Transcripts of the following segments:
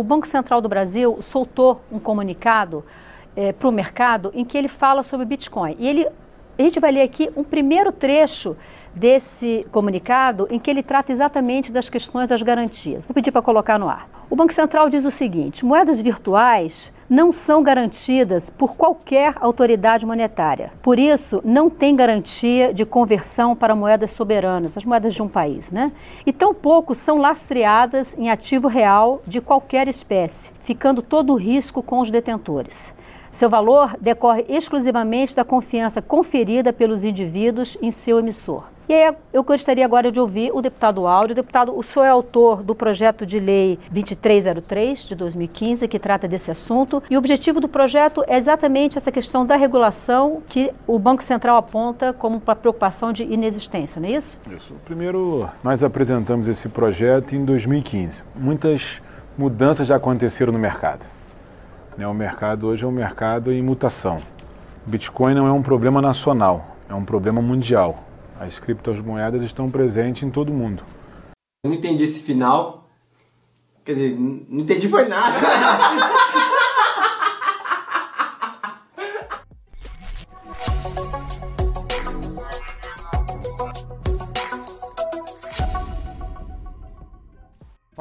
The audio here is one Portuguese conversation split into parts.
o Banco Central do Brasil soltou um comunicado é, para o mercado em que ele fala sobre Bitcoin. E ele, a gente vai ler aqui um primeiro trecho desse comunicado em que ele trata exatamente das questões das garantias. Vou pedir para colocar no ar. O Banco Central diz o seguinte: moedas virtuais não são garantidas por qualquer autoridade monetária. Por isso, não tem garantia de conversão para moedas soberanas, as moedas de um país, né? E tampouco são lastreadas em ativo real de qualquer espécie, ficando todo o risco com os detentores. Seu valor decorre exclusivamente da confiança conferida pelos indivíduos em seu emissor. E aí eu gostaria agora de ouvir o deputado Áureo. Deputado, o senhor é autor do projeto de lei 2303 de 2015, que trata desse assunto. E o objetivo do projeto é exatamente essa questão da regulação que o Banco Central aponta como uma preocupação de inexistência, não é isso? Isso. Primeiro, nós apresentamos esse projeto em 2015. Muitas mudanças já aconteceram no mercado. Né, o mercado hoje é um mercado em mutação. Bitcoin não é um problema nacional, é um problema mundial. As criptomoedas estão presentes em todo mundo. Eu não entendi esse final. Quer dizer, não entendi foi nada.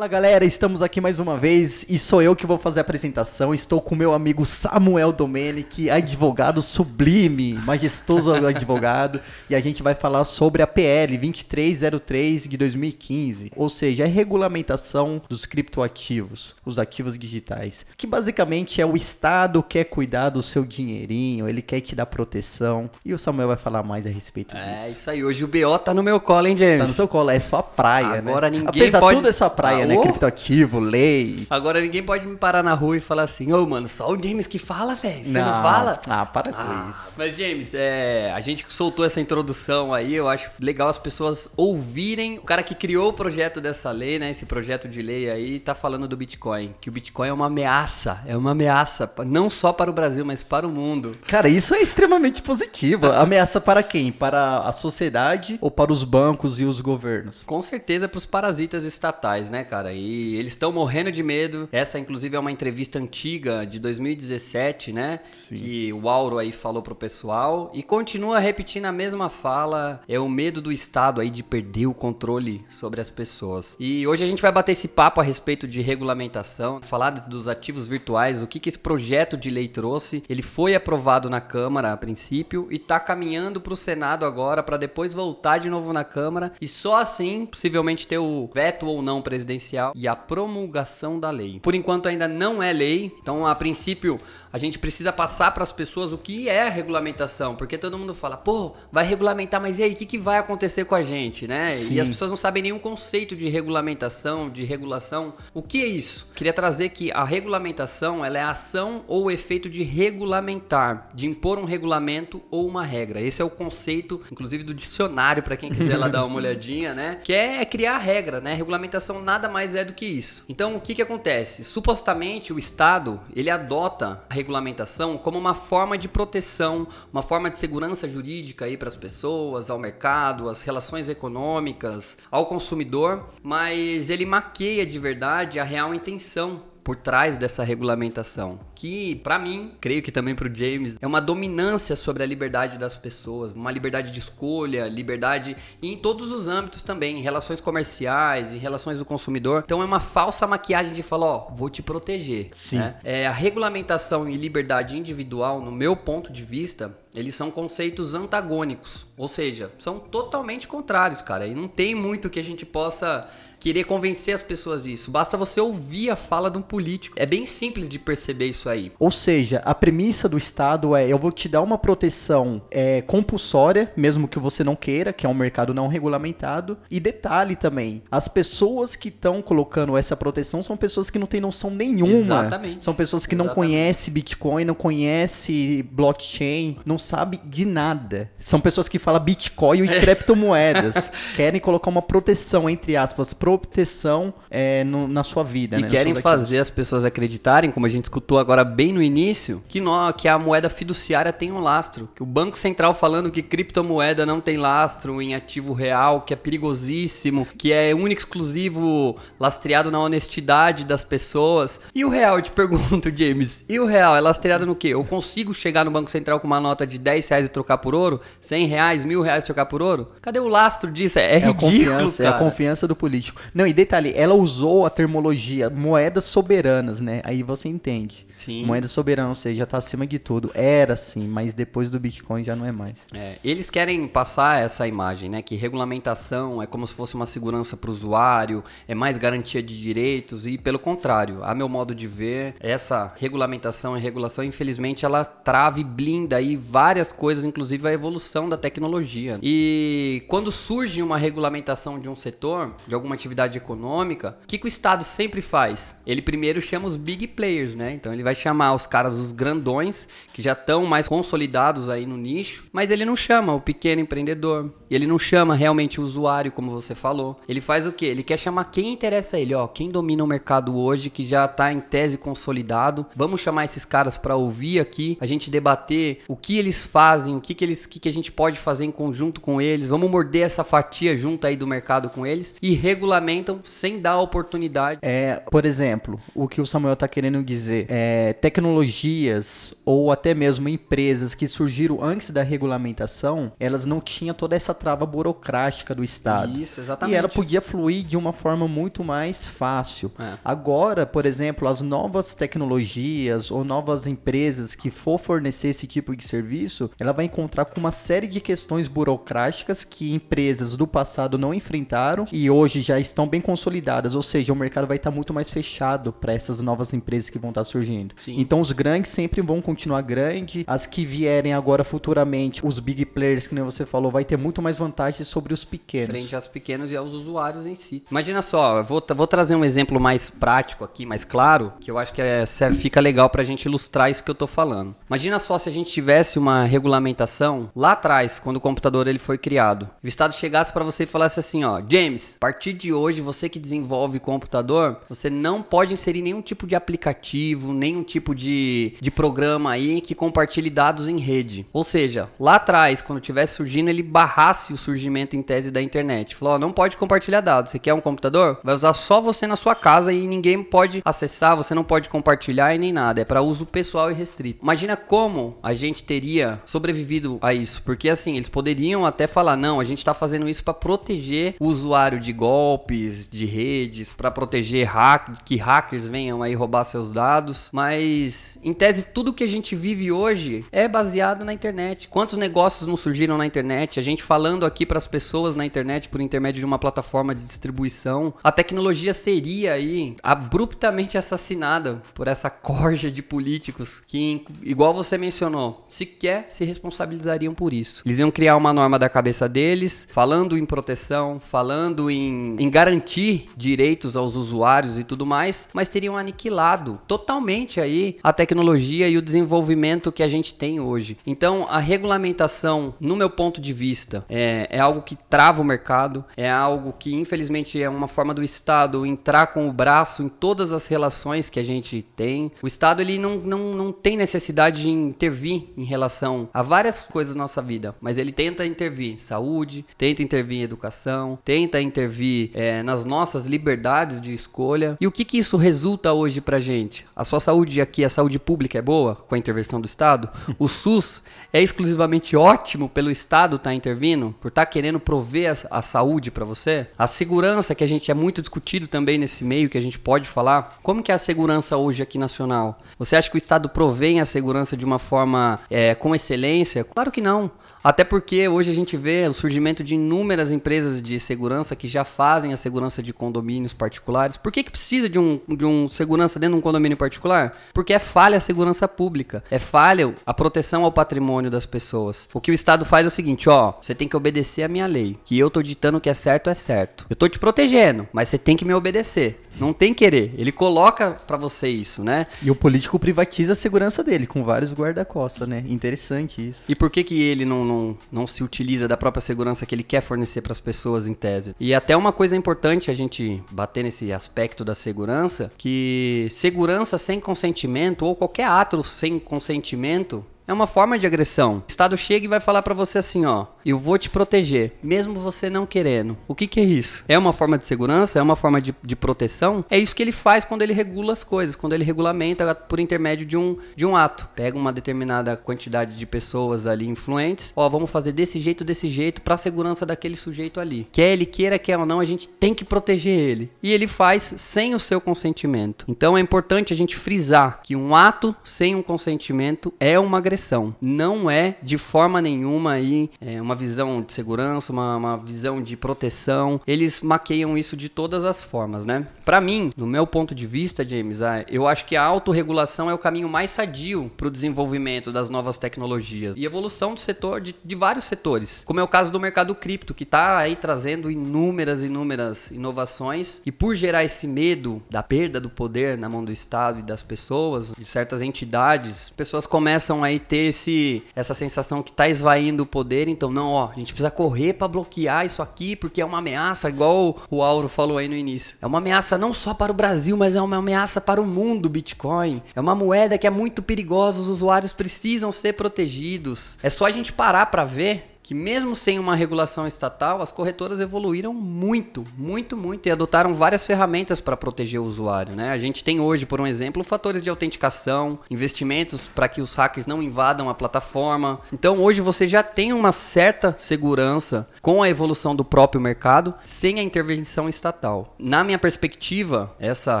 Fala galera, estamos aqui mais uma vez e sou eu que vou fazer a apresentação. Estou com meu amigo Samuel Domenic, advogado sublime, majestoso advogado, e a gente vai falar sobre a PL 2303 de 2015, ou seja, a regulamentação dos criptoativos, os ativos digitais, que basicamente é o Estado quer cuidar do seu dinheirinho, ele quer te dar proteção, e o Samuel vai falar mais a respeito é, disso. É isso aí, hoje o BO tá no meu colo, hein, James? Tá no seu colo, é sua praia, Agora né? Ninguém Apesar pode... tudo é sua praia, ah, né? Oh. Criptoativo, lei. Agora ninguém pode me parar na rua e falar assim, ô, oh, mano, só o James que fala, velho. Você não, não, fala? Ah, para com ah, isso. Mas, James, é, a gente soltou essa introdução aí, eu acho legal as pessoas ouvirem o cara que criou o projeto dessa lei, né? Esse projeto de lei aí, tá falando do Bitcoin. Que o Bitcoin é uma ameaça, é uma ameaça, não só para o Brasil, mas para o mundo. Cara, isso é extremamente positivo. ameaça para quem? Para a sociedade ou para os bancos e os governos? Com certeza para os parasitas estatais, né, cara? E eles estão morrendo de medo. Essa, inclusive, é uma entrevista antiga de 2017, né? Sim. Que o Auro aí falou pro pessoal e continua repetindo a mesma fala. É o medo do Estado aí de perder o controle sobre as pessoas. E hoje a gente vai bater esse papo a respeito de regulamentação, falar dos ativos virtuais, o que, que esse projeto de lei trouxe. Ele foi aprovado na Câmara a princípio e tá caminhando pro Senado agora para depois voltar de novo na Câmara e só assim, possivelmente, ter o veto ou não presidencial e a promulgação da lei. Por enquanto ainda não é lei, então a princípio a gente precisa passar para as pessoas o que é a regulamentação, porque todo mundo fala, pô, vai regulamentar, mas e aí, o que, que vai acontecer com a gente, né? Sim. E as pessoas não sabem nenhum conceito de regulamentação, de regulação. O que é isso? Queria trazer que a regulamentação ela é a ação ou o efeito de regulamentar, de impor um regulamento ou uma regra. Esse é o conceito, inclusive, do dicionário, para quem quiser lá dar uma olhadinha, né? Que é criar regra, né? Regulamentação nada mais é do que isso. Então, o que, que acontece? Supostamente, o Estado, ele adota a regulamentação como uma forma de proteção, uma forma de segurança jurídica aí para as pessoas, ao mercado, às relações econômicas, ao consumidor, mas ele maqueia de verdade a real intenção por trás dessa regulamentação, que para mim, creio que também para o James, é uma dominância sobre a liberdade das pessoas, uma liberdade de escolha, liberdade em todos os âmbitos também, em relações comerciais, em relações do consumidor. Então é uma falsa maquiagem de falar, ó, vou te proteger. Sim. Né? É, a regulamentação e liberdade individual, no meu ponto de vista, eles são conceitos antagônicos, ou seja, são totalmente contrários, cara. E não tem muito que a gente possa querer convencer as pessoas disso. Basta você ouvir a fala de um político. É bem simples de perceber isso aí. Ou seja, a premissa do Estado é: eu vou te dar uma proteção é, compulsória, mesmo que você não queira, que é um mercado não regulamentado. E detalhe também: as pessoas que estão colocando essa proteção são pessoas que não têm noção nenhuma. Exatamente. São pessoas que Exatamente. não conhecem Bitcoin, não conhecem blockchain, não sabe de nada. São pessoas que falam Bitcoin e criptomoedas. querem colocar uma proteção, entre aspas, proteção é, no, na sua vida. E né, querem fazer as pessoas acreditarem, como a gente escutou agora bem no início, que, nó, que a moeda fiduciária tem um lastro. Que o Banco Central falando que criptomoeda não tem lastro em ativo real, que é perigosíssimo, que é único exclusivo lastreado na honestidade das pessoas. E o real, eu te pergunto, James, e o real é lastreado no quê? Eu consigo chegar no Banco Central com uma nota de 10 reais e trocar por ouro? 100 reais, mil reais e trocar por ouro? Cadê o lastro disso? É, é, é ridículo, cara. É a confiança do político. Não, e detalhe, ela usou a termologia moedas soberanas, né? Aí você entende. Sim. Moeda soberana, ou seja, já tá acima de tudo. Era assim, mas depois do Bitcoin já não é mais. É, eles querem passar essa imagem, né? Que regulamentação é como se fosse uma segurança para o usuário, é mais garantia de direitos e pelo contrário, a meu modo de ver, essa regulamentação e regulação, infelizmente, ela trava e blinda aí várias coisas, inclusive a evolução da tecnologia. E quando surge uma regulamentação de um setor, de alguma atividade econômica, o que, que o Estado sempre faz? Ele primeiro chama os big players, né? Então ele vai chamar os caras, os grandões, que já estão mais consolidados aí no nicho, mas ele não chama o pequeno empreendedor, ele não chama realmente o usuário, como você falou. Ele faz o quê? Ele quer chamar quem interessa a ele, ó, quem domina o mercado hoje, que já está em tese consolidado. Vamos chamar esses caras para ouvir aqui, a gente debater o que eles fazem, o que, que eles, que, que a gente pode fazer em conjunto com eles. Vamos morder essa fatia junto aí do mercado com eles e regulamentam sem dar oportunidade. É, por exemplo, o que o Samuel está querendo dizer é tecnologias ou até mesmo empresas que surgiram antes da regulamentação, elas não tinham toda essa trava burocrática do Estado. Isso, exatamente. E ela podia fluir de uma forma muito mais fácil. É. Agora, por exemplo, as novas tecnologias ou novas empresas que for fornecer esse tipo de serviço, ela vai encontrar com uma série de questões burocráticas que empresas do passado não enfrentaram e hoje já estão bem consolidadas, ou seja, o mercado vai estar muito mais fechado para essas novas empresas que vão estar surgindo. Sim. Então os grandes sempre vão continuar grande, as que vierem agora futuramente, os big players que nem você falou, vai ter muito mais vantagem sobre os pequenos. Frente aos pequenos e aos usuários em si. Imagina só, eu vou, vou trazer um exemplo mais prático aqui, mais claro, que eu acho que é, fica legal pra gente ilustrar isso que eu tô falando. Imagina só se a gente tivesse uma regulamentação lá atrás, quando o computador ele foi criado. O Estado chegasse para você e falasse assim, ó, James, a partir de hoje, você que desenvolve computador, você não pode inserir nenhum tipo de aplicativo, nenhum tipo de, de programa aí que compartilhe dados em rede. Ou seja, lá atrás, quando tivesse surgindo, ele barrasse o surgimento em tese da internet. Falou, ó, não pode compartilhar dados. Você quer um computador? Vai usar só você na sua casa e ninguém pode acessar, você não pode compartilhar e nem nada. É para uso pessoal e restrito. Imagina como a gente teria sobrevivido a isso. Porque assim, eles poderiam até falar, não, a gente está fazendo isso para proteger o usuário de golpes, de redes, para proteger hack, que hackers venham aí roubar seus dados. Mas, em tese, tudo que a gente vive hoje é baseado na internet. Quantos negócios não surgiram na internet? A gente falando aqui para as pessoas na internet por intermédio de uma plataforma de distribuição. A tecnologia seria aí abruptamente assassinada por essa corja de políticos que, igual você mencionou, sequer se responsabilizariam por isso. Eles iam criar uma norma da cabeça deles, falando em proteção, falando em, em garantir direitos aos usuários e tudo mais, mas teriam aniquilado totalmente aí a tecnologia e o desenvolvimento que a gente tem hoje. Então, a regulamentação, no meu ponto de vista, é, é algo que trava o mercado, é algo que infelizmente é uma forma do Estado entrar com o braço em todas as relações que a gente tem. O Estado ele não, não, não tem necessidade de intervir em relação a várias coisas da nossa vida, mas ele tenta intervir em saúde, tenta intervir em educação, tenta intervir é, nas nossas liberdades de escolha. E o que, que isso resulta hoje pra gente? A sua saúde aqui, a saúde pública é boa com a intervenção do Estado? O SUS é exclusivamente ótimo pelo Estado estar tá intervindo, por estar tá querendo prover a, a saúde para você? A segurança que a gente é muito discutido também nesse meio que a gente pode falar. Como que é a segurança hoje aqui nacional? Você acha que o Estado provém a segurança de uma forma é, com excelência? Claro que não. Até porque hoje a gente vê o surgimento de inúmeras empresas de segurança que já fazem a segurança de condomínios particulares. Por que, que precisa de um, de um segurança dentro de um condomínio particular? Porque é falha a segurança pública, é falha a proteção ao patrimônio das pessoas. O que o Estado faz é o seguinte, ó, você tem que obedecer a minha lei, que eu tô ditando que é certo é certo. Eu tô te protegendo, mas você tem que me obedecer. Não tem querer. Ele coloca para você isso, né? E o político privatiza a segurança dele com vários guarda-costas, né? Interessante isso. E por que que ele não, não, não se utiliza da própria segurança que ele quer fornecer para as pessoas em tese? E até uma coisa importante a gente bater nesse aspecto da segurança, que segurança sem consentimento ou qualquer ato sem consentimento é uma forma de agressão. O Estado chega e vai falar para você assim, ó, eu vou te proteger, mesmo você não querendo. O que, que é isso? É uma forma de segurança? É uma forma de, de proteção? É isso que ele faz quando ele regula as coisas, quando ele regulamenta por intermédio de um, de um ato. Pega uma determinada quantidade de pessoas ali influentes, ó, vamos fazer desse jeito, desse jeito, para segurança daquele sujeito ali. Quer ele queira, quer ou não, a gente tem que proteger ele. E ele faz sem o seu consentimento. Então é importante a gente frisar que um ato sem um consentimento é uma agressão agressão. Não é de forma nenhuma aí é, uma visão de segurança, uma, uma visão de proteção. Eles maqueiam isso de todas as formas, né? Para mim, no meu ponto de vista, James, ah, eu acho que a autorregulação é o caminho mais sadio para o desenvolvimento das novas tecnologias e evolução do setor de, de vários setores, como é o caso do mercado cripto, que está aí trazendo inúmeras, inúmeras inovações e por gerar esse medo da perda do poder na mão do Estado e das pessoas, de certas entidades, pessoas começam aí ter esse, essa sensação que tá esvaindo o poder. Então, não, ó, a gente precisa correr para bloquear isso aqui, porque é uma ameaça, igual o Auro falou aí no início. É uma ameaça não só para o Brasil, mas é uma ameaça para o mundo, Bitcoin. É uma moeda que é muito perigosa, os usuários precisam ser protegidos. É só a gente parar para ver que mesmo sem uma regulação estatal, as corretoras evoluíram muito, muito, muito e adotaram várias ferramentas para proteger o usuário. Né? A gente tem hoje, por um exemplo, fatores de autenticação, investimentos para que os hackers não invadam a plataforma. Então hoje você já tem uma certa segurança com a evolução do próprio mercado sem a intervenção estatal. Na minha perspectiva, essa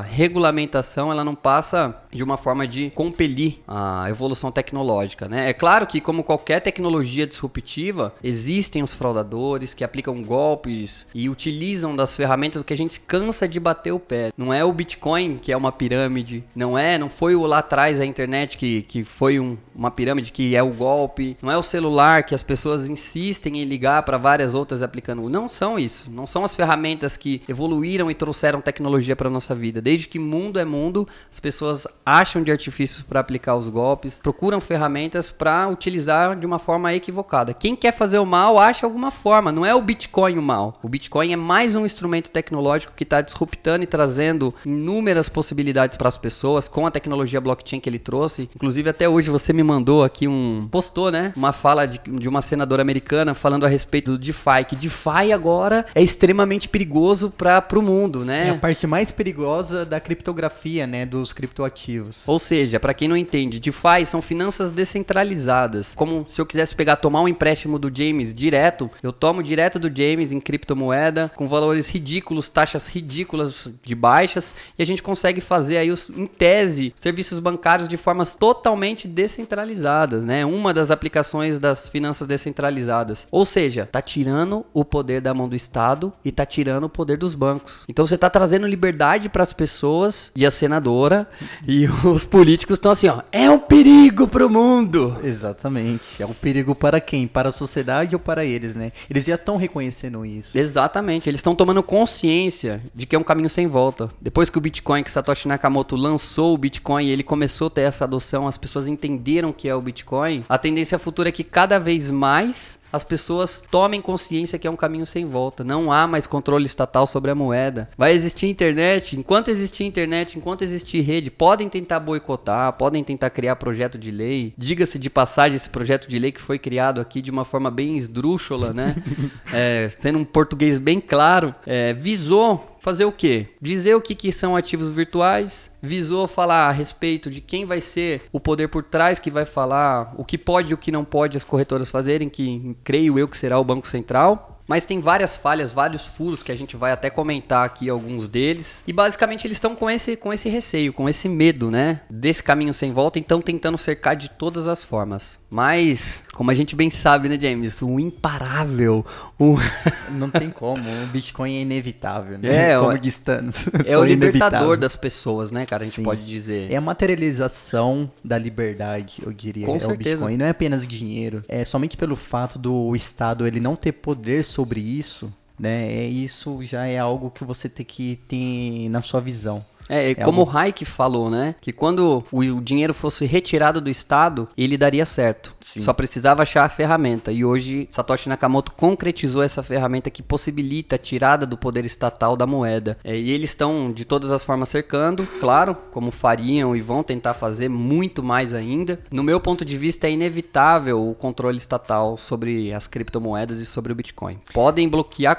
regulamentação ela não passa de uma forma de compelir a evolução tecnológica. Né? É claro que, como qualquer tecnologia disruptiva, existem os fraudadores que aplicam golpes e utilizam das ferramentas que a gente cansa de bater o pé. Não é o Bitcoin que é uma pirâmide, não é, não foi o lá atrás a internet que, que foi um, uma pirâmide que é o golpe, não é o celular que as pessoas insistem em ligar para várias outras aplicando. Não são isso, não são as ferramentas que evoluíram e trouxeram tecnologia para nossa vida. Desde que mundo é mundo, as pessoas acham de artifícios para aplicar os golpes, procuram ferramentas para utilizar de uma forma equivocada. Quem quer fazer o mal, acha alguma forma. Não é o Bitcoin o mal. O Bitcoin é mais um instrumento tecnológico que está disruptando e trazendo inúmeras possibilidades para as pessoas com a tecnologia blockchain que ele trouxe. Inclusive, até hoje você me mandou aqui um. postou, né? Uma fala de, de uma senadora americana falando a respeito do DeFi. Que DeFi agora é extremamente perigoso para o mundo, né? É a parte mais perigosa da criptografia, né? Dos criptoativos. Ou seja, para quem não entende, DeFi são finanças descentralizadas. Como se eu quisesse pegar, tomar um empréstimo do James direto, eu tomo direto do James em criptomoeda, com valores ridículos, taxas ridículas de baixas, e a gente consegue fazer aí, os, em tese, serviços bancários de formas totalmente descentralizadas, né? Uma das aplicações das finanças descentralizadas. Ou seja, tá tirando o poder da mão do Estado e tá tirando o poder dos bancos. Então você tá trazendo liberdade para as pessoas e a senadora e os políticos estão assim, ó, é um perigo para o mundo. Exatamente. É um perigo para quem? Para a sociedade sociedade ou para eles, né? Eles já estão reconhecendo isso. Exatamente, eles estão tomando consciência de que é um caminho sem volta. Depois que o Bitcoin, que Satoshi Nakamoto lançou o Bitcoin e ele começou a ter essa adoção, as pessoas entenderam que é o Bitcoin, a tendência futura é que cada vez mais as pessoas tomem consciência que é um caminho sem volta. Não há mais controle estatal sobre a moeda. Vai existir internet. Enquanto existir internet, enquanto existir rede, podem tentar boicotar, podem tentar criar projeto de lei. Diga-se de passagem, esse projeto de lei que foi criado aqui de uma forma bem esdrúxula, né? é, sendo um português bem claro, é, visou fazer o quê? Dizer o que, que são ativos virtuais, visou falar a respeito de quem vai ser o poder por trás que vai falar o que pode e o que não pode as corretoras fazerem, que creio eu que será o Banco Central Mas tem várias falhas, vários furos que a gente vai até comentar aqui alguns deles. E basicamente eles estão com esse, com esse receio, com esse medo, né? Desse caminho sem volta, então tentando cercar de todas as formas. Mas, como a gente bem sabe, né, James? O imparável. O... Não tem como. O Bitcoin é inevitável, né? É, como o- diz Thanos. É o libertador inevitável. das pessoas, né, cara? A gente Sim. pode dizer. É a materialização da liberdade, eu diria. Com é certeza. o Bitcoin. Não é apenas dinheiro. É somente pelo fato do Estado ele não ter poder sobre isso, né? É isso já é algo que você tem que ter na sua visão. É, e como o Hayek falou, né? Que quando o, o dinheiro fosse retirado do Estado, ele daria certo. Só precisava achar a ferramenta. E hoje, Satoshi Nakamoto concretizou essa ferramenta que possibilita a tirada do poder estatal da moeda. É, e eles estão, de todas as formas, cercando, claro, como fariam e vão tentar fazer muito mais ainda. No meu ponto de vista, é inevitável o controle estatal sobre as criptomoedas e sobre o Bitcoin. Podem bloquear a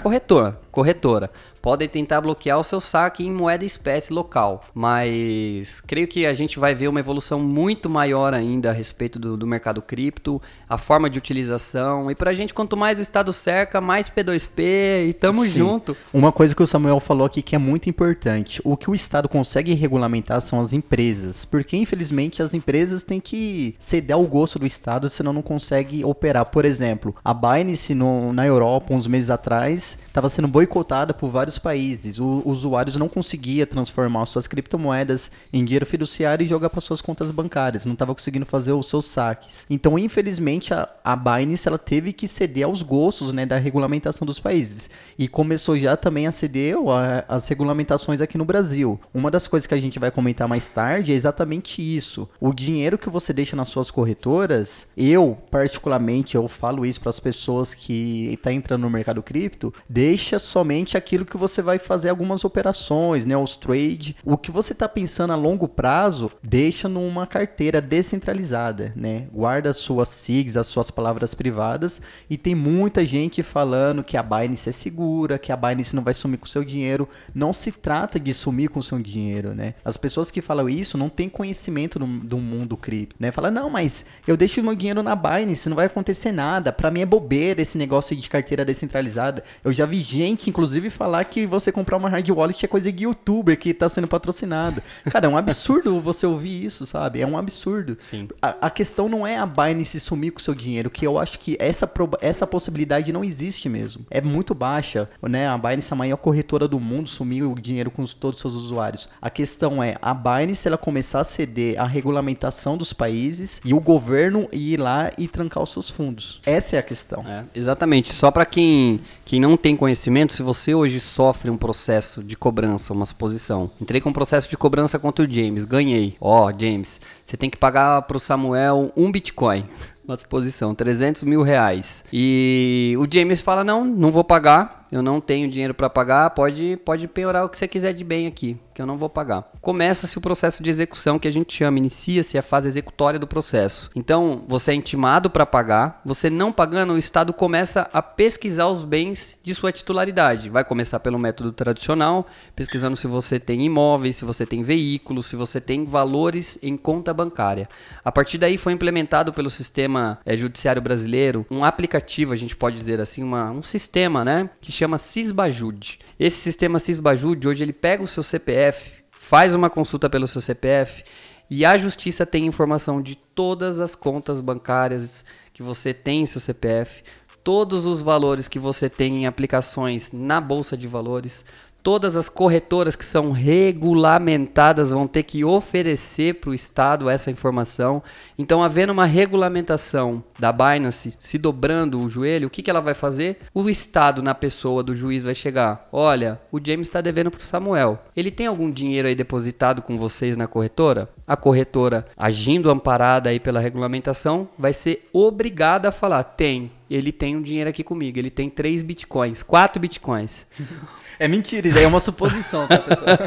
corretora, podem tentar bloquear o seu saque em moeda espécie local. Mas creio que a gente vai ver uma evolução muito maior ainda a respeito do, do mercado cripto, a forma de utilização. E pra gente, quanto mais o Estado cerca, mais P2P e tamo Sim. junto. Uma coisa que o Samuel falou aqui que é muito importante. O que o Estado consegue regulamentar são as empresas. Porque, infelizmente, as empresas têm que ceder ao gosto do Estado, senão não consegue operar. Por exemplo, a Binance no- na Europa, uns meses atrás, estava sendo boicotada por vários países. O usuários não conseguia transformar suas criptomoedas em dinheiro fiduciário e jogar para suas contas bancárias. Não estava conseguindo fazer os seus saques. Então, infelizmente, a, a Binance ela teve que ceder aos gostos né, da regulamentação dos países. E começou já também a ceder a- as regulamentações aqui no Brasil. Uma das coisas que a gente vai comentar mais tarde é exatamente isso. O dinheiro que você deixa nas suas corretoras, eu, particularmente, eu falo isso para as pessoas que estão entrando no mercado cripto, deixa somente aquilo que você vai fazer algumas operações, né, os trade. O que você está pensando a longo prazo, deixa numa carteira descentralizada, né? Guarda as suas SIGs, as suas palavras privadas e tem muita gente falando que a Binance é segura, que a Binance não vai sumir com seu dinheiro. Não se trata de sumir com seu dinheiro, né? As pessoas que falam isso não têm conhecimento do, do mundo cripto, né? Fala, não, mas eu deixo meu dinheiro na Binance, não vai acontecer nada. Pra mim é bobeira esse negócio de carteira descentralizada. Eu já vi gente, inclusive, falar que você comprar uma hard wallet é coisa de youtuber que tá sendo patrocinado. Cara, é um absurdo você ouvir isso, sabe? É um absurdo. Sim. A, a questão não é a Binance sumir com o seu dinheiro, que eu acho que essa, essa possibilidade não existe mesmo. É muito baixa, né? A Binance é a maior corretora do mundo, sumir o dinheiro com os- todos os seus usuários. A questão é, a Binance ela começar a ceder a regulamentação dos países e o governo ir lá e trancar os seus fundos. Essa é a questão. É, exatamente. Só para quem, quem não tem conhecimento, se você hoje sofre um processo de cobrança, uma suposição. Entrei com um processo de cobrança contra o James, ganhei. Ó, James, você tem que pagar pro Samuel um Bitcoin. Uma suposição, 300 mil reais. E o James fala: Não, não vou pagar. Eu não tenho dinheiro para pagar. Pode, pode penhorar o que você quiser de bem aqui, que eu não vou pagar. Começa-se o processo de execução que a gente chama, inicia-se a fase executória do processo. Então, você é intimado para pagar. Você não pagando, o Estado começa a pesquisar os bens de sua titularidade. Vai começar pelo método tradicional, pesquisando se você tem imóveis, se você tem veículos, se você tem valores em conta bancária. A partir daí foi implementado pelo sistema eh, judiciário brasileiro um aplicativo, a gente pode dizer assim, uma, um sistema, né, que chama Sisbajude. Esse sistema Sisbajude hoje ele pega o seu CPF, faz uma consulta pelo seu CPF e a justiça tem informação de todas as contas bancárias que você tem em seu CPF, todos os valores que você tem em aplicações na bolsa de valores, todas as corretoras que são regulamentadas vão ter que oferecer para o Estado essa informação. Então, havendo uma regulamentação da Binance se dobrando o joelho, o que, que ela vai fazer? O Estado, na pessoa do juiz, vai chegar: olha, o James está devendo para o Samuel. Ele tem algum dinheiro aí depositado com vocês na corretora? A corretora, agindo amparada aí pela regulamentação, vai ser obrigada a falar: tem. Ele tem um dinheiro aqui comigo, ele tem 3 bitcoins, 4 bitcoins. É mentira, isso daí é uma suposição, tá, pessoal?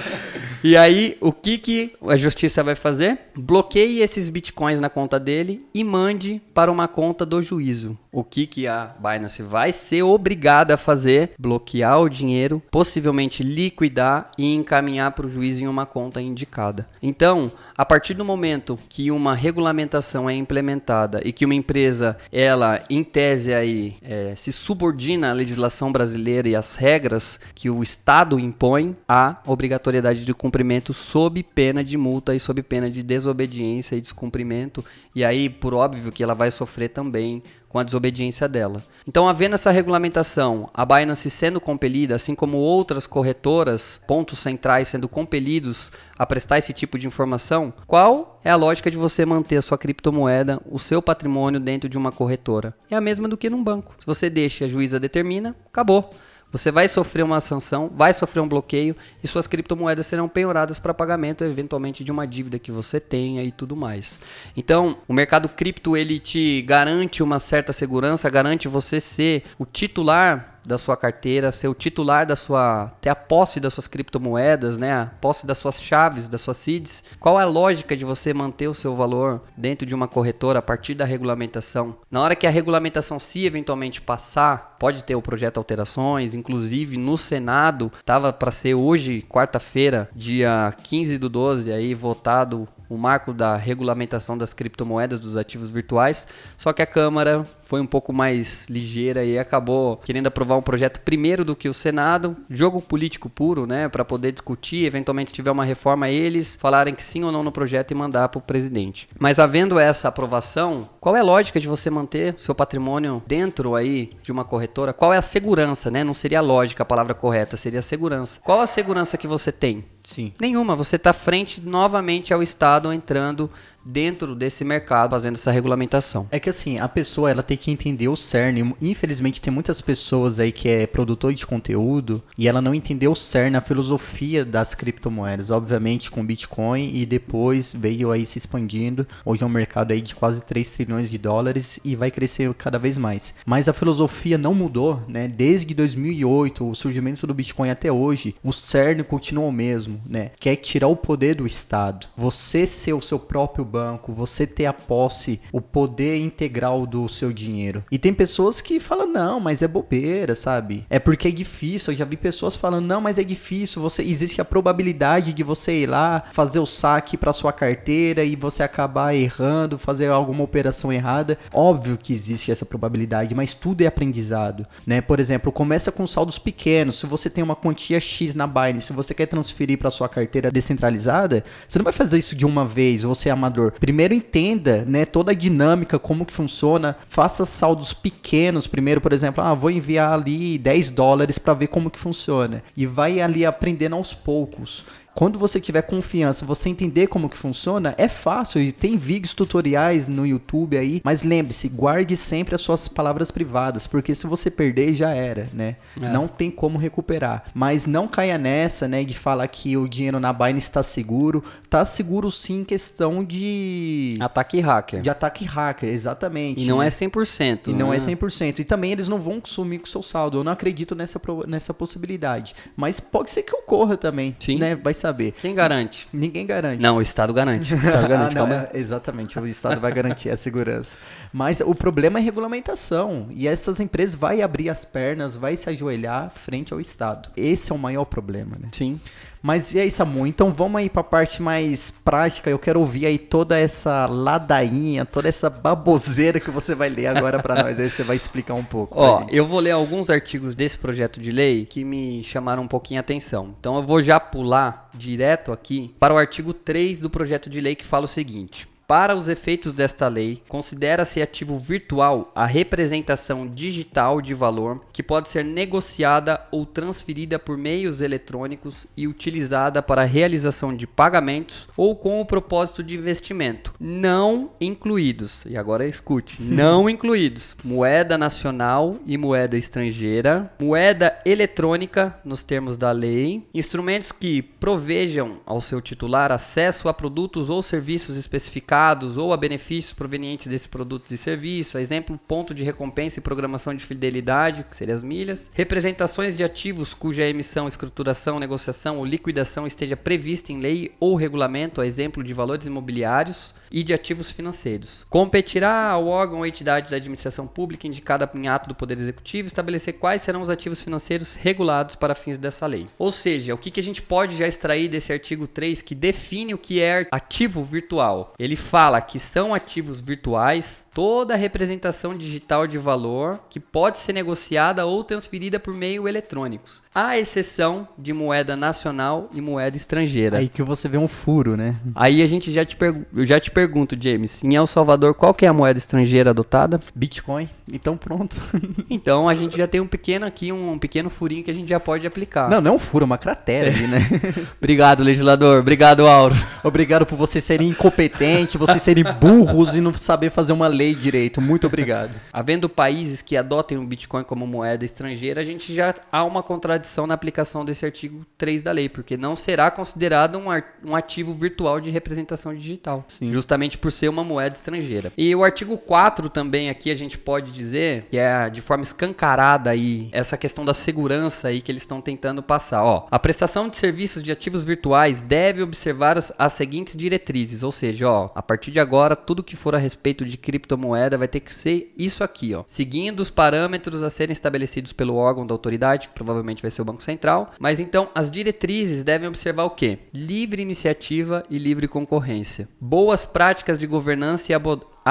E aí, o que, que a justiça vai fazer? Bloqueie esses bitcoins na conta dele e mande para uma conta do juízo. O que, que a Binance vai ser obrigada a fazer? Bloquear o dinheiro, possivelmente liquidar e encaminhar para o juiz em uma conta indicada. Então, a partir do momento que uma regulamentação é implementada e que uma empresa, ela, em tese aí, é, se subordina à legislação brasileira e às regras que o Estado impõe, há obrigatoriedade de cumprimento sob pena de multa e sob pena de desobediência e descumprimento. E aí, por óbvio, que ela vai sofrer também com a desobediência dela. Então, havendo essa regulamentação, a Binance sendo compelida, assim como outras corretoras, pontos centrais sendo compelidos a prestar esse tipo de informação, qual é a lógica de você manter a sua criptomoeda, o seu patrimônio dentro de uma corretora? É a mesma do que num banco. Se você deixa a juíza determina, acabou. Você vai sofrer uma sanção, vai sofrer um bloqueio e suas criptomoedas serão penhoradas para pagamento eventualmente de uma dívida que você tenha e tudo mais. Então, o mercado cripto ele te garante uma certa segurança, garante você ser o titular da sua carteira, ser o titular da sua, ter a posse das suas criptomoedas, né, a posse das suas chaves, das suas seeds. Qual é a lógica de você manter o seu valor dentro de uma corretora a partir da regulamentação? Na hora que a regulamentação se eventualmente passar, pode ter o projeto alterações, inclusive no Senado, estava para ser hoje, quarta-feira, dia 15 do 12 aí votado o marco da regulamentação das criptomoedas, dos ativos virtuais, só que a Câmara foi um pouco mais ligeira e acabou querendo aprovar um projeto primeiro do que o Senado, jogo político puro, né, para poder discutir, eventualmente se tiver uma reforma eles falarem que sim ou não no projeto e mandar para o presidente. Mas havendo essa aprovação, qual é a lógica de você manter seu patrimônio dentro aí de uma corretora? Qual é a segurança, né? Não seria a lógica a palavra correta, seria a segurança. Qual a segurança que você tem? Sim. Nenhuma. Você está frente novamente ao Estado entrando dentro desse mercado fazendo essa regulamentação. É que assim, a pessoa ela tem que entender o CERN. Infelizmente tem muitas pessoas aí que é produtor de conteúdo e ela não entendeu o CERN, a filosofia das criptomoedas. Obviamente com Bitcoin e depois veio aí se expandindo. Hoje é um mercado aí de quase 3 trilhões de dólares e vai crescer cada vez mais. Mas a filosofia não mudou, né? Desde 2008, o surgimento do Bitcoin até hoje, o CERN continua o mesmo, né? Quer tirar o poder do Estado. Você ser o seu próprio banco, você ter a posse, o poder integral do seu dinheiro. E tem pessoas que falam, não, mas é bobeira, sabe? É porque é difícil. Eu já vi pessoas falando, não, mas é difícil. Você existe a probabilidade de você ir lá fazer o saque para sua carteira e você acabar errando, fazer alguma operação errada. Óbvio que existe essa probabilidade, mas tudo é aprendizado, né? Por exemplo, começa com saldos pequenos. Se você tem uma quantia X na Binance, se você quer transferir para sua carteira descentralizada, você não vai fazer isso de uma vez, você é amador Primeiro entenda, né, toda a dinâmica, como que funciona. Faça saldos pequenos primeiro, por exemplo, ah, vou enviar ali 10 dólares para ver como que funciona. E vai ali aprendendo aos poucos quando você tiver confiança, você entender como que funciona, é fácil e tem vídeos tutoriais no YouTube aí, mas lembre-se, guarde sempre as suas palavras privadas, porque se você perder já era, né? É. Não tem como recuperar. Mas não caia nessa, né, de falar que o dinheiro na Binance está seguro. Tá seguro sim em questão de ataque hacker. De ataque hacker, exatamente. E não é 100%. E né? não é 100%. E também eles não vão consumir com o seu saldo. Eu não acredito nessa nessa possibilidade, mas pode ser que ocorra também, sim. né? Vai saber. Quem garante? Ninguém garante. Não, o Estado garante. O Estado garante. ah, não, é, exatamente, o Estado vai garantir a segurança. Mas o problema é regulamentação. E essas empresas vai abrir as pernas, vai se ajoelhar frente ao Estado. Esse é o maior problema, né? Sim. Mas e aí, Samu? Então vamos aí para a parte mais prática. Eu quero ouvir aí toda essa ladainha, toda essa baboseira que você vai ler agora para nós. Aí você vai explicar um pouco. Ó, eu vou ler alguns artigos desse projeto de lei que me chamaram um pouquinho a atenção. Então eu vou já pular direto aqui para o artigo 3 do projeto de lei que fala o seguinte: para os efeitos desta lei, considera-se ativo virtual a representação digital de valor que pode ser negociada ou transferida por meios eletrônicos e utilizada para a realização de pagamentos ou com o propósito de investimento, não incluídos, e agora escute, não incluídos. Moeda nacional e moeda estrangeira, moeda eletrônica nos termos da lei, instrumentos que provejam ao seu titular acesso a produtos ou serviços especificados aplicados ou a benefícios provenientes desses produtos e serviços. Exemplo, ponto de recompensa e programação de fidelidade, que seriam as milhas. Representações de ativos cuja emissão, escrituração, negociação ou liquidação esteja prevista em lei ou regulamento, a exemplo de valores imobiliários e de ativos financeiros. Competirá ao órgão ou entidade da administração pública indicada em ato do Poder Executivo estabelecer quais serão os ativos financeiros regulados para fins dessa lei. Ou seja, o que, que a gente pode já extrair desse artigo 3 que define o que é ativo virtual? Ele fala que são ativos virtuais toda representação digital de valor que pode ser negociada ou transferida por meio eletrônicos, à exceção de moeda nacional e moeda estrangeira. Aí que você vê um furo, né? Aí a gente já te eu já te pergunto, James, em El Salvador, qual que é a moeda estrangeira adotada? Bitcoin. Então pronto. então a gente já tem um pequeno aqui, um pequeno furinho que a gente já pode aplicar. Não, não é um furo, é uma cratera ali, né? Obrigado, legislador. Obrigado, Auro. Obrigado por vocês serem incompetentes, vocês serem burros e não saber fazer uma lei direito. Muito obrigado. Havendo países que adotem o Bitcoin como moeda estrangeira, a gente já há uma contradição na aplicação desse artigo 3 da lei, porque não será considerado um, um ativo virtual de representação digital. Sim justamente por ser uma moeda estrangeira. E o artigo 4 também aqui a gente pode dizer que é de forma escancarada aí essa questão da segurança aí que eles estão tentando passar. Ó, a prestação de serviços de ativos virtuais deve observar as seguintes diretrizes, ou seja, ó, a partir de agora tudo que for a respeito de criptomoeda vai ter que ser isso aqui, ó, seguindo os parâmetros a serem estabelecidos pelo órgão da autoridade, que provavelmente vai ser o Banco Central. Mas então as diretrizes devem observar o quê? Livre iniciativa e livre concorrência. Boas práticas de governança e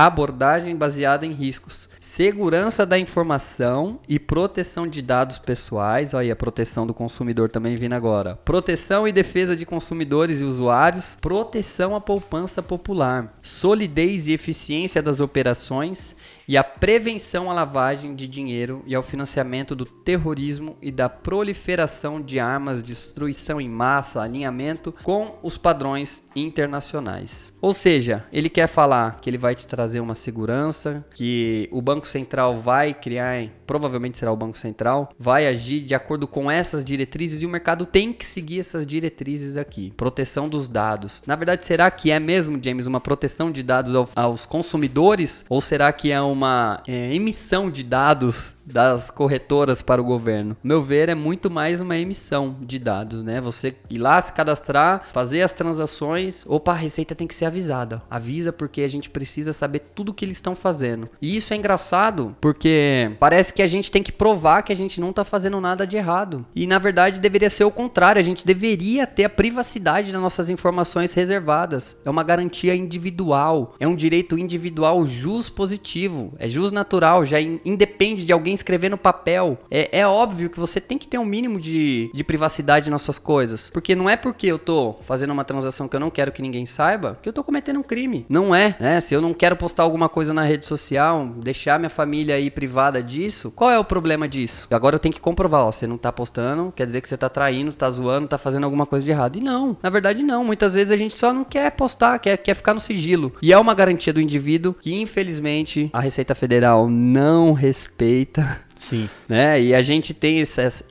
abordagem baseada em riscos, segurança da informação e proteção de dados pessoais. Olha aí a proteção do consumidor também vindo agora. Proteção e defesa de consumidores e usuários, proteção à poupança popular, solidez e eficiência das operações e a prevenção à lavagem de dinheiro e ao financiamento do terrorismo e da proliferação de armas, destruição em massa, alinhamento com os padrões internacionais. Ou seja, ele quer falar que ele vai te trazer uma segurança, que o Banco Central vai criar, provavelmente será o Banco Central, vai agir de acordo com essas diretrizes e o mercado tem que seguir essas diretrizes aqui. Proteção dos dados. Na verdade, será que é mesmo, James, uma proteção de dados aos consumidores ou será que é um uma é, emissão de dados das corretoras para o governo. Meu ver, é muito mais uma emissão de dados, né? Você ir lá se cadastrar, fazer as transações. Opa, a receita tem que ser avisada. Avisa porque a gente precisa saber tudo que eles estão fazendo. E isso é engraçado porque parece que a gente tem que provar que a gente não está fazendo nada de errado. E na verdade deveria ser o contrário. A gente deveria ter a privacidade das nossas informações reservadas. É uma garantia individual. É um direito individual jus positivo. É jus natural. Já independe de alguém escrever no papel. É, é óbvio que você tem que ter um mínimo de, de privacidade nas suas coisas. Porque não é porque eu tô fazendo uma transação que eu não quero que ninguém saiba que eu tô cometendo um crime. Não é, né? Se eu não quero postar alguma coisa na rede social, deixar minha família aí privada disso, qual é o problema disso? Agora eu tenho que comprovar, ó, você não tá postando, quer dizer que você tá traindo, tá zoando, tá fazendo alguma coisa de errado. E não, na verdade não. Muitas vezes a gente só não quer postar, quer, quer ficar no sigilo. E é uma garantia do indivíduo que, infelizmente, a Receita Federal não respeita Sim. Né? E a gente tem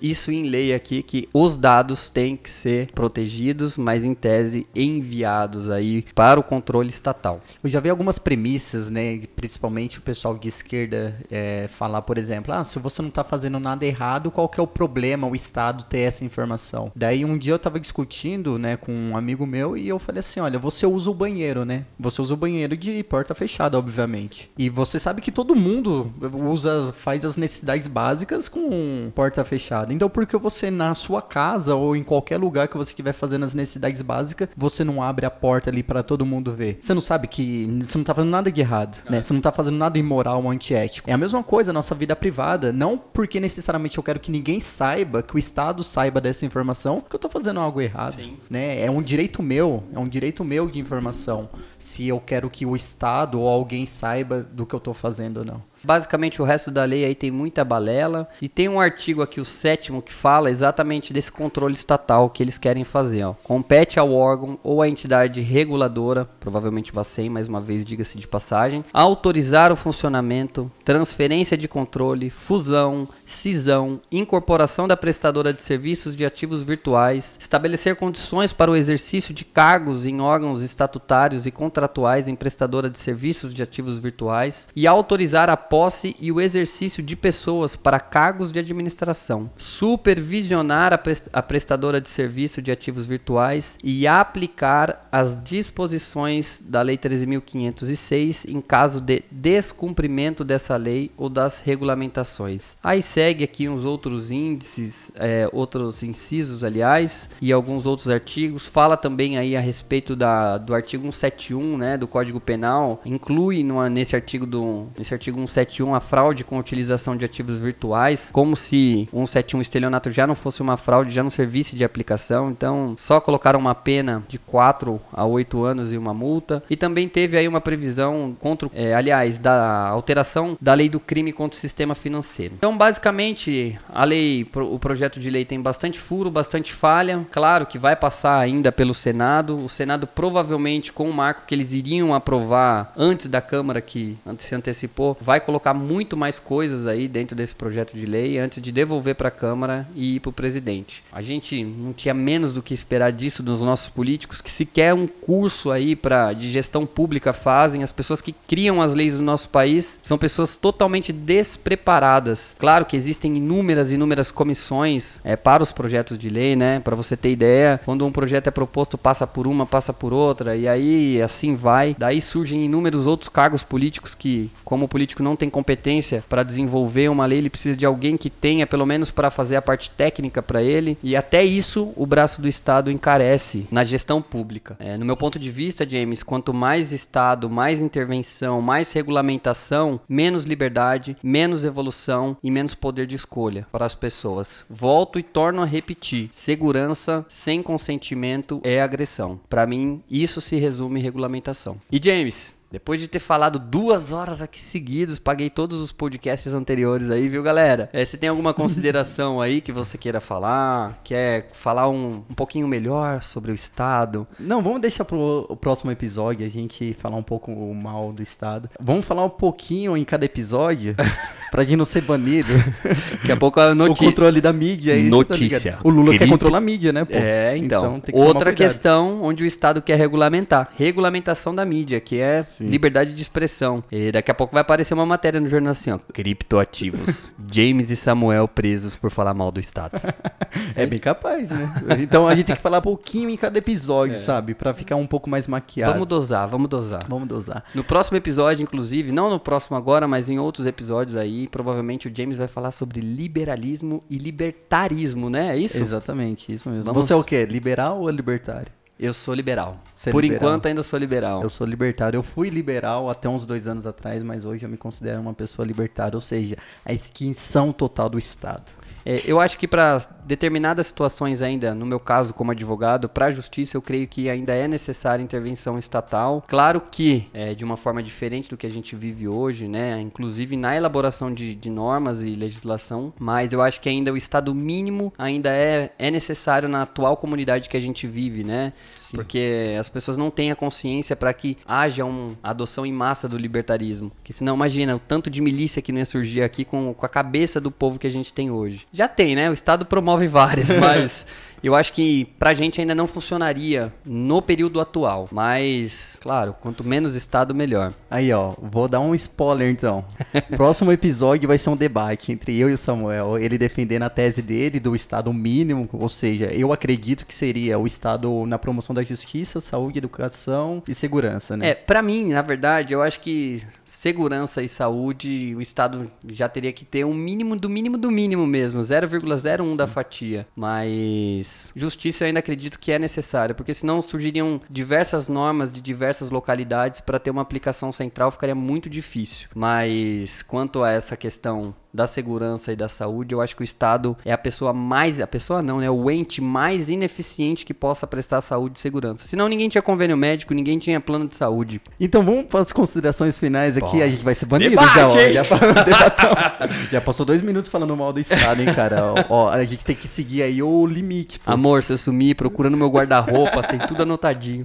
isso em lei aqui que os dados têm que ser protegidos, mas em tese enviados aí para o controle estatal. Eu já vi algumas premissas, né? Principalmente o pessoal de esquerda é, falar, por exemplo, ah, se você não está fazendo nada errado, qual que é o problema o Estado ter essa informação? Daí um dia eu estava discutindo, né, com um amigo meu e eu falei assim, olha, você usa o banheiro, né? Você usa o banheiro de porta fechada, obviamente. E você sabe que todo mundo usa, faz as necessidades necessidades básicas com porta fechada. Então, por que você na sua casa ou em qualquer lugar que você estiver fazendo as necessidades básicas, você não abre a porta ali para todo mundo ver? Você não sabe que você não tá fazendo nada de errado, né? Você não tá fazendo nada imoral ou antiético. É a mesma coisa a nossa vida privada, não porque necessariamente eu quero que ninguém saiba, que o Estado saiba dessa informação, que eu tô fazendo algo errado, Sim. né? É um direito meu, é um direito meu de informação, se eu quero que o Estado ou alguém saiba do que eu tô fazendo ou não. Basicamente, o resto da lei aí tem muita balela. E tem um artigo aqui, o sétimo, que fala exatamente desse controle estatal que eles querem fazer. Ó. Compete ao órgão ou à entidade reguladora, provavelmente Bacen, mais uma vez, diga-se de passagem, autorizar o funcionamento, transferência de controle, fusão, cisão, incorporação da prestadora de serviços de ativos virtuais, estabelecer condições para o exercício de cargos em órgãos estatutários e contratuais em prestadora de serviços de ativos virtuais e autorizar a posse e o exercício de pessoas para cargos de administração, supervisionar a, prest a prestadora de serviço de ativos virtuais e aplicar as disposições da Lei 13.506 em caso de descumprimento dessa lei ou das regulamentações. Segue aqui uns outros índices, é, outros incisos, aliás, e alguns outros artigos. Fala também aí a respeito da, do artigo 171, né, do Código Penal. Inclui nesse artigo do nesse artigo 171 a fraude com utilização de ativos virtuais, como se 171 estelionato já não fosse uma fraude, já não servisse de aplicação. Então, só colocaram uma pena de 4 a 8 anos e uma multa. E também teve aí uma previsão contra, é, aliás, da alteração da lei do crime contra o sistema financeiro. Então, basicamente basicamente, a lei, o projeto de lei tem bastante furo, bastante falha. Claro que vai passar ainda pelo Senado. O Senado provavelmente, com o marco que eles iriam aprovar antes da Câmara, que se antecipou, vai colocar muito mais coisas aí dentro desse projeto de lei antes de devolver para a Câmara e ir para o presidente. A gente não tinha menos do que esperar disso dos nossos políticos, que sequer um curso aí para de gestão pública fazem. As pessoas que criam as leis do nosso país são pessoas totalmente despreparadas. Claro que que existem inúmeras, inúmeras comissões é, para os projetos de lei, né? Para você ter ideia, quando um projeto é proposto, passa por uma, passa por outra, e aí assim vai. Daí surgem inúmeros outros cargos políticos que, como o político não tem competência para desenvolver uma lei, ele precisa de alguém que tenha, pelo menos para fazer a parte técnica para ele. E até isso o braço do Estado encarece na gestão pública. É, no meu ponto de vista, James, quanto mais Estado, mais intervenção, mais regulamentação, menos liberdade, menos evolução e menos poder de escolha para as pessoas. Volto e torno a repetir: segurança sem consentimento é agressão. Para mim, isso se resume em regulamentação. E James, depois de ter falado duas horas aqui seguidos, paguei todos os podcasts anteriores aí, viu, galera? É, você tem alguma consideração aí que você queira falar? Quer falar um, um pouquinho melhor sobre o Estado? Não, vamos deixar pro o próximo episódio a gente falar um pouco mal do Estado. Vamos falar um pouquinho em cada episódio pra gente não ser banido. Daqui a pouco a notícia. O controle da mídia. É isso, tá notícia. Tá o Lula Querido... quer controlar a mídia, né? Pô? É, então. então Outra questão onde o Estado quer regulamentar. Regulamentação da mídia, que é Sim liberdade de expressão. E daqui a pouco vai aparecer uma matéria no jornal assim, ó. Criptoativos. James e Samuel presos por falar mal do Estado. é bem capaz, né? Então a gente tem que falar um pouquinho em cada episódio, é. sabe? Pra ficar um pouco mais maquiado. Vamos dosar, vamos dosar. Vamos dosar. No próximo episódio, inclusive, não no próximo agora, mas em outros episódios aí, provavelmente o James vai falar sobre liberalismo e libertarismo, né? É isso? Exatamente, isso mesmo. Vamos... Você é o quê? Liberal ou libertário? Eu sou liberal. É Por liberal. enquanto ainda sou liberal. Eu sou libertário. Eu fui liberal até uns dois anos atrás, mas hoje eu me considero uma pessoa libertária, ou seja, a extinção total do Estado. É, eu acho que para determinadas situações ainda, no meu caso como advogado, para a justiça eu creio que ainda é necessária intervenção estatal. Claro que é, de uma forma diferente do que a gente vive hoje, né? Inclusive na elaboração de, de normas e legislação, mas eu acho que ainda o estado mínimo ainda é, é necessário na atual comunidade que a gente vive, né? Sim. Porque as pessoas não têm a consciência para que haja uma adoção em massa do libertarismo. Porque senão, imagina, o tanto de milícia que não ia surgir aqui com, com a cabeça do povo que a gente tem hoje. Já tem, né? O Estado promove várias, mas eu acho que pra gente ainda não funcionaria no período atual. Mas, claro, quanto menos Estado, melhor. Aí, ó, vou dar um spoiler então. Próximo episódio vai ser um debate entre eu e o Samuel. Ele defendendo a tese dele do Estado mínimo, ou seja, eu acredito que seria o Estado na promoção da justiça, saúde, educação e segurança, né? É, pra mim, na verdade, eu acho que segurança e saúde, o Estado já teria que ter um mínimo do mínimo do mínimo mesmo, 0,01 da fatia. Mas justiça eu ainda acredito que é necessária, porque senão surgiriam diversas normas de diversas localidades para ter uma aplicação central ficaria muito difícil. Mas quanto a essa questão da segurança e da saúde, eu acho que o Estado é a pessoa mais, a pessoa não, né, o ente mais ineficiente que possa prestar saúde e segurança. Senão ninguém tinha convênio médico, ninguém tinha plano de saúde. Então vamos para as considerações finais aqui, Bom. a gente vai ser banido Debate, já, ó. Já, já passou dois minutos falando mal do Estado, hein, cara. Ó, ó, a gente tem que seguir aí o limite, pô. Amor, se eu sumir procurando meu guarda-roupa, tem tudo anotadinho.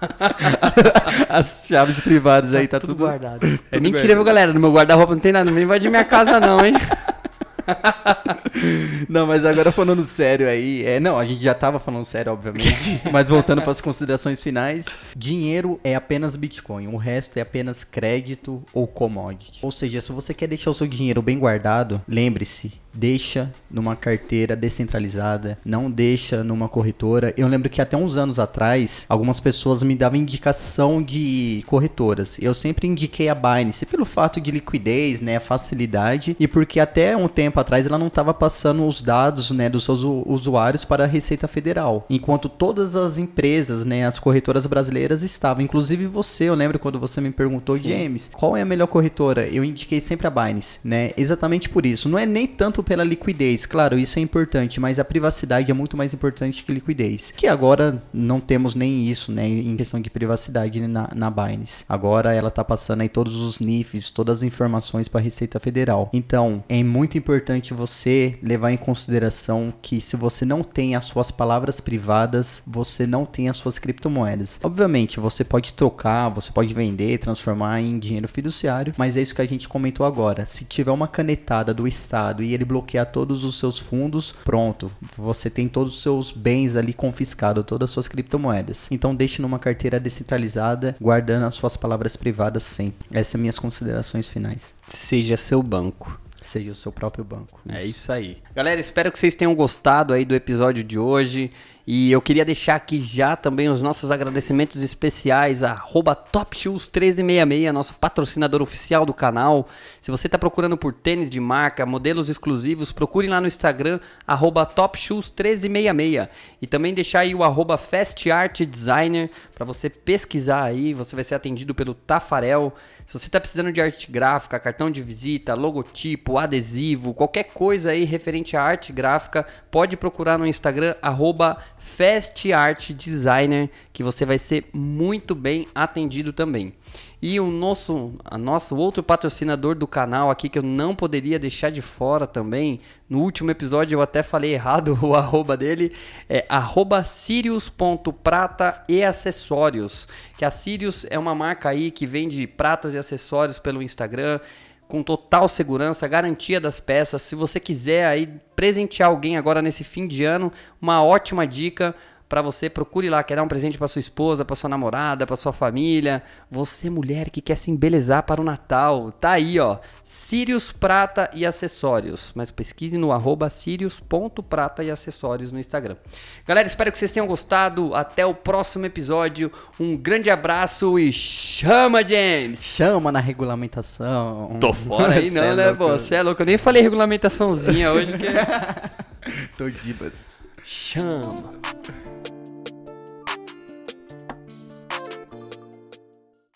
As chaves privadas aí, tá, tudo, guardado. É mentira, viu, galera? No meu guarda-roupa não tem nada, não vem invadir minha casa não, hein? Não, mas agora falando sério aí, é, não, a gente já tava falando sério, obviamente, mas voltando para as considerações finais, dinheiro é apenas Bitcoin, o resto é apenas crédito ou commodity. Ou seja, se você quer deixar o seu dinheiro bem guardado, lembre-se, deixa numa carteira descentralizada, não deixa numa corretora. Eu lembro que até uns anos atrás, algumas pessoas me davam indicação de corretoras. Eu sempre indiquei a Binance pelo fato de liquidez, né, facilidade e porque até um tempo atrás ela não estava passando os dados, né, dos seus usuários para a Receita Federal, enquanto todas as empresas, né, as corretoras brasileiras estavam, inclusive você, eu lembro quando você me perguntou, James, qual é a melhor corretora? Eu indiquei sempre a Binance, né? Exatamente por isso. Não é nem tanto pela liquidez, claro, isso é importante, mas a privacidade é muito mais importante que liquidez. Que agora não temos nem isso, né, em questão de privacidade na, na Binance. Agora ela tá passando aí todos os NIFs, todas as informações para a Receita Federal. Então, é muito importante você levar em consideração que se você não tem as suas palavras privadas, você não tem as suas criptomoedas. Obviamente, você pode trocar, você pode vender, transformar em dinheiro fiduciário, mas é isso que a gente comentou agora. Se tiver uma canetada do Estado e ele bloquear todos os seus fundos, pronto, você tem todos os seus bens ali confiscados, todas as suas criptomoedas. Então deixe numa carteira descentralizada, guardando as suas palavras privadas sempre. Essas são minhas considerações finais. Seja seu banco. Seja o seu próprio banco. É isso aí. Galera, espero que vocês tenham gostado aí do episódio de hoje. E eu queria deixar aqui já também os nossos agradecimentos especiais a TopShoes1366, nosso patrocinador oficial do canal. Se você está procurando por tênis de marca, modelos exclusivos, procure lá no Instagram, TopShoes1366. E também deixar aí o arroba FastArtDesigner para você pesquisar aí, você vai ser atendido pelo Tafarel. Se você está precisando de arte gráfica, cartão de visita, logotipo, adesivo, qualquer coisa aí referente à arte gráfica, pode procurar no Instagram, FastArtDesigner, que você vai ser muito bem atendido também. E o nosso, a nosso outro patrocinador do canal aqui que eu não poderia deixar de fora também. No último episódio eu até falei errado o arroba dele, é arroba sirius.prata e acessórios. Que a Sirius é uma marca aí que vende pratas e acessórios pelo Instagram com total segurança, garantia das peças. Se você quiser aí presentear alguém agora nesse fim de ano, uma ótima dica para você, procure lá, quer dar um presente para sua esposa, para sua namorada, para sua família. Você, mulher que quer se embelezar para o Natal, tá aí, ó. Sirius Prata e Acessórios. Mas pesquise no arroba sirius.prata e acessórios no Instagram. Galera, espero que vocês tenham gostado. Até o próximo episódio. Um grande abraço e chama, James! Chama na regulamentação. Tô fora aí não, é né, pô? Você é louco. Eu nem falei regulamentaçãozinha hoje que... Tô dibas. Chama!